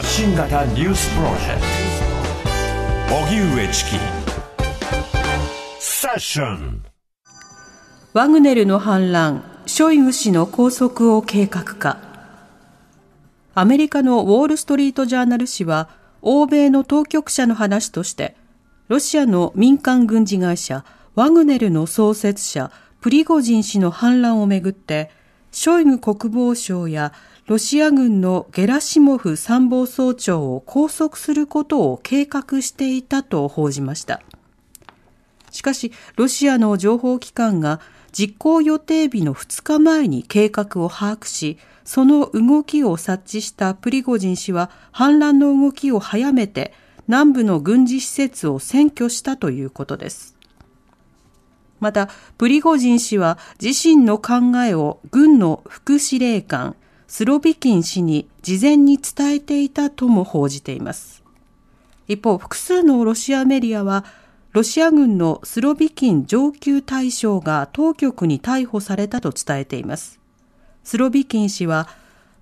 発信型ニュースプロジェクト。荻上チキ。セッション。ワグネルの反乱ショイグ氏の拘束を計画化アメリカのウォール・ストリート・ジャーナル紙は欧米の当局者の話としてロシアの民間軍事会社ワグネルの創設者プリゴジン氏の反乱をめぐってショイグ国防相やロシア軍のゲラシモフ参謀総長を拘束することを計画していたと報じました。しかし、ロシアの情報機関が実行予定日の2日前に計画を把握し、その動きを察知したプリゴジン氏は反乱の動きを早めて南部の軍事施設を占拠したということです。また、プリゴジン氏は自身の考えを軍の副司令官、スロビキン氏に事前に伝えていたとも報じています。一方、複数のロシアメディアは、ロシア軍のスロビキン上級大将が当局に逮捕されたと伝えています。スロビキン氏は、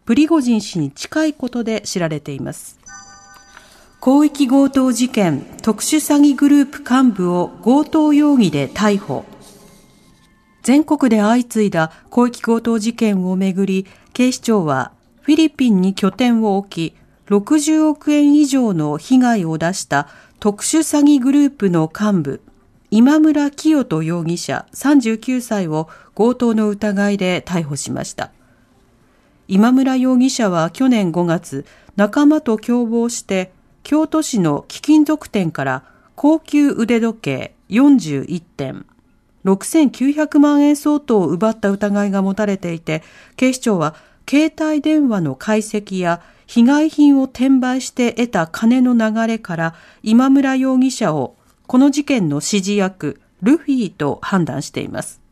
プリゴジン氏に近いことで知られています。広域強盗事件特殊詐欺グループ幹部を強盗容疑で逮捕。全国で相次いだ広域強盗事件をめぐり、警視庁はフィリピンに拠点を置き、60億円以上の被害を出した特殊詐欺グループの幹部、今村清人容疑者39歳を強盗の疑いで逮捕しました。今村容疑者は去年5月、仲間と共謀して京都市の貴金属店から高級腕時計41点、6900万円相当を奪った疑いが持たれていて、警視庁は携帯電話の解析や被害品を転売して得た金の流れから今村容疑者をこの事件の指示役ルフィと判断しています。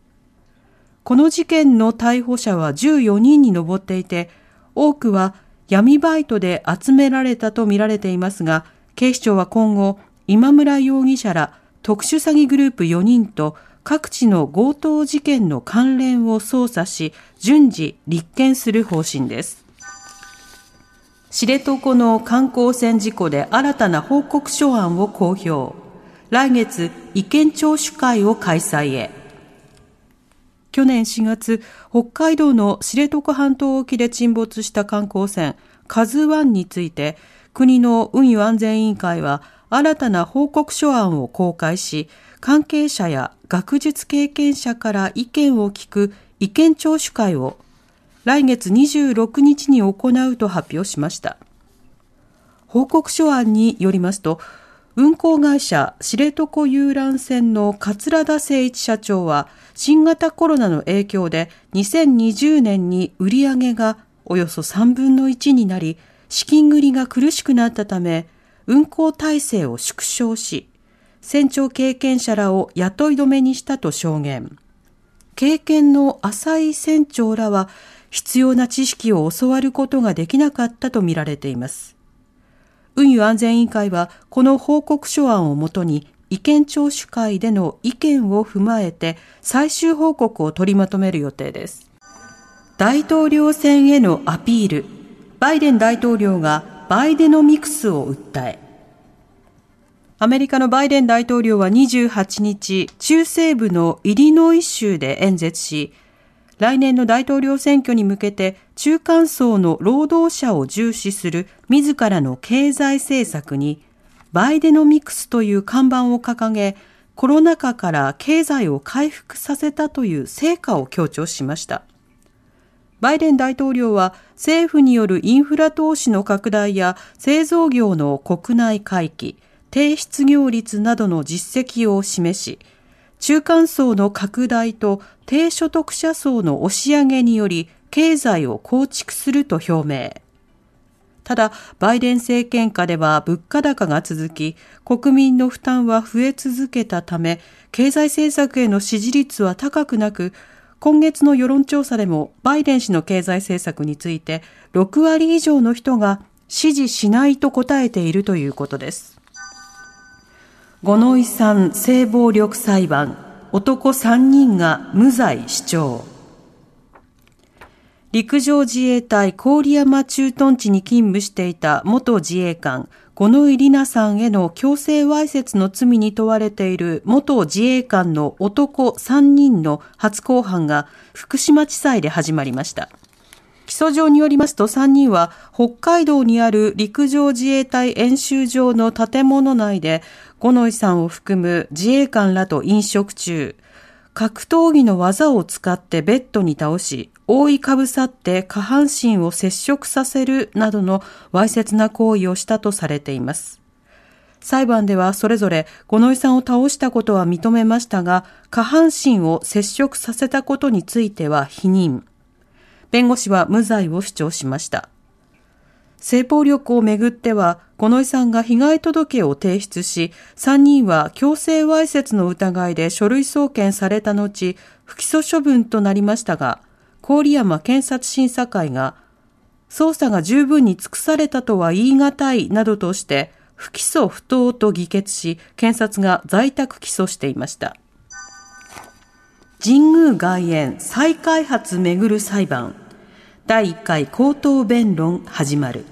この事件の逮捕者は14人に上っていて、多くは闇バイトで集められたとみられていますが、警視庁は今後、今村容疑者ら特殊詐欺グループ4人と各地の強盗事件の関連を捜査し、順次立件する方針です。知床の観光船事故で新たな報告書案を公表。来月、意見聴取会を開催へ。去年4月、北海道の知床半島沖で沈没した観光船、カズワンについて、国の運輸安全委員会は新たな報告書案を公開し、関係者や学術経験者から意見を聞く意見聴取会を来月26日に行うと発表しました。報告書案によりますと、運航会社知床遊覧船の桂田誠一社長は新型コロナの影響で2020年に売り上げがおよそ3分の1になり資金繰りが苦しくなったため運航体制を縮小し船長経験者らを雇い止めにしたと証言。経験の浅い船長らは必要な知識を教わることができなかったとみられています。運輸安全委員会はこの報告書案をもとに意見聴取会での意見を踏まえて最終報告を取りまとめる予定です。大統領選へのアピール。バイデン大統領がバイデノミクスを訴え、アメリカのバイデン大統領は28日、中西部のイリノイ州で演説し、来年の大統領選挙に向けて中間層の労働者を重視する自らの経済政策にバイデノミクスという看板を掲げ、コロナ禍から経済を回復させたという成果を強調しました。バイデン大統領は政府によるインフラ投資の拡大や製造業の国内回帰、低失業率などの実績を示し、中間層の拡大と低所得者層の押し上げにより経済を構築すると表明。ただ、バイデン政権下では物価高が続き、国民の負担は増え続けたため、経済政策への支持率は高くなく、今月の世論調査でもバイデン氏の経済政策について6割以上の人が支持しないと答えているということです。五ノ井さん性暴力裁判男3人が無罪主張陸上自衛隊郡山駐屯地に勤務していた元自衛官、五ノ井里奈さんへの強制わいせつの罪に問われている元自衛官の男3人の初公判が福島地裁で始まりました。起訴状によりますと3人は北海道にある陸上自衛隊演習場の建物内で五ノ井さんを含む自衛官らと飲食中、格闘技の技を使ってベッドに倒し、覆いかぶさって下半身を接触させるなどのわいせつな行為をしたとされています。裁判ではそれぞれ五ノ井さんを倒したことは認めましたが、下半身を接触させたことについては否認。弁護士は無罪を主張しました。性暴力をめぐっては、五ノ井さんが被害届を提出し、3人は強制わいせつの疑いで書類送検された後、不起訴処分となりましたが、郡山検察審査会が、捜査が十分に尽くされたとは言い難いなどとして、不起訴不当と議決し、検察が在宅起訴していました。神宮外苑再開発めぐる裁判。第1回口頭弁論始まる。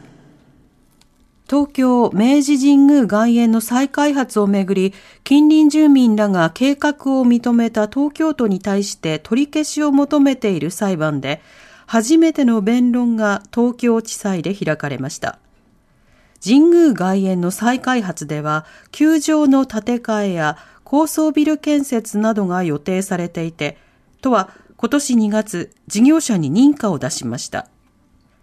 東京明治神宮外苑の再開発をめぐり、近隣住民らが計画を認めた東京都に対して取り消しを求めている裁判で、初めての弁論が東京地裁で開かれました。神宮外苑の再開発では、球場の建て替えや高層ビル建設などが予定されていて、都は今年2月、事業者に認可を出しました。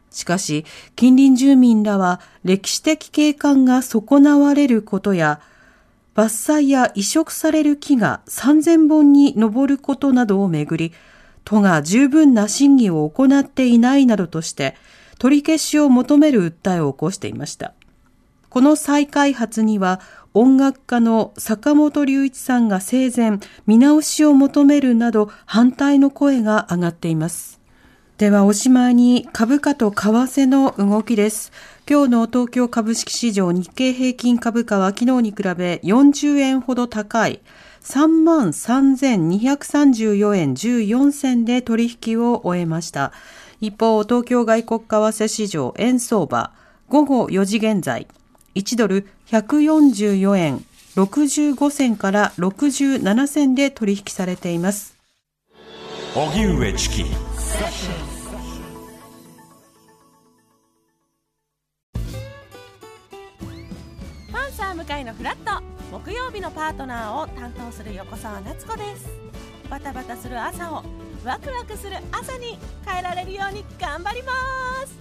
しかし、近隣住民らは歴史的景観が損なわれることや、伐採や移植される木が3000本に上ることなどをめぐり、都が十分な審議を行っていないなどとして、取り消しを求める訴えを起こしていました。この再開発には音楽家の坂本龍一さんが生前見直しを求めるなど反対の声が上がっています。ではおしまいに株価と為替の動きです。今日の東京株式市場日経平均株価は昨日に比べ40円ほど高い33,234円14銭で取引を終えました。一方、東京外国為替市場円相場午後4時現在1ドル144円65銭から67銭で取引されています。荻上チキ。パンサー向かいのフラット。木曜日のパートナーを担当する横澤夏子です。バタバタする朝をワクワクする朝に変えられるように頑張ります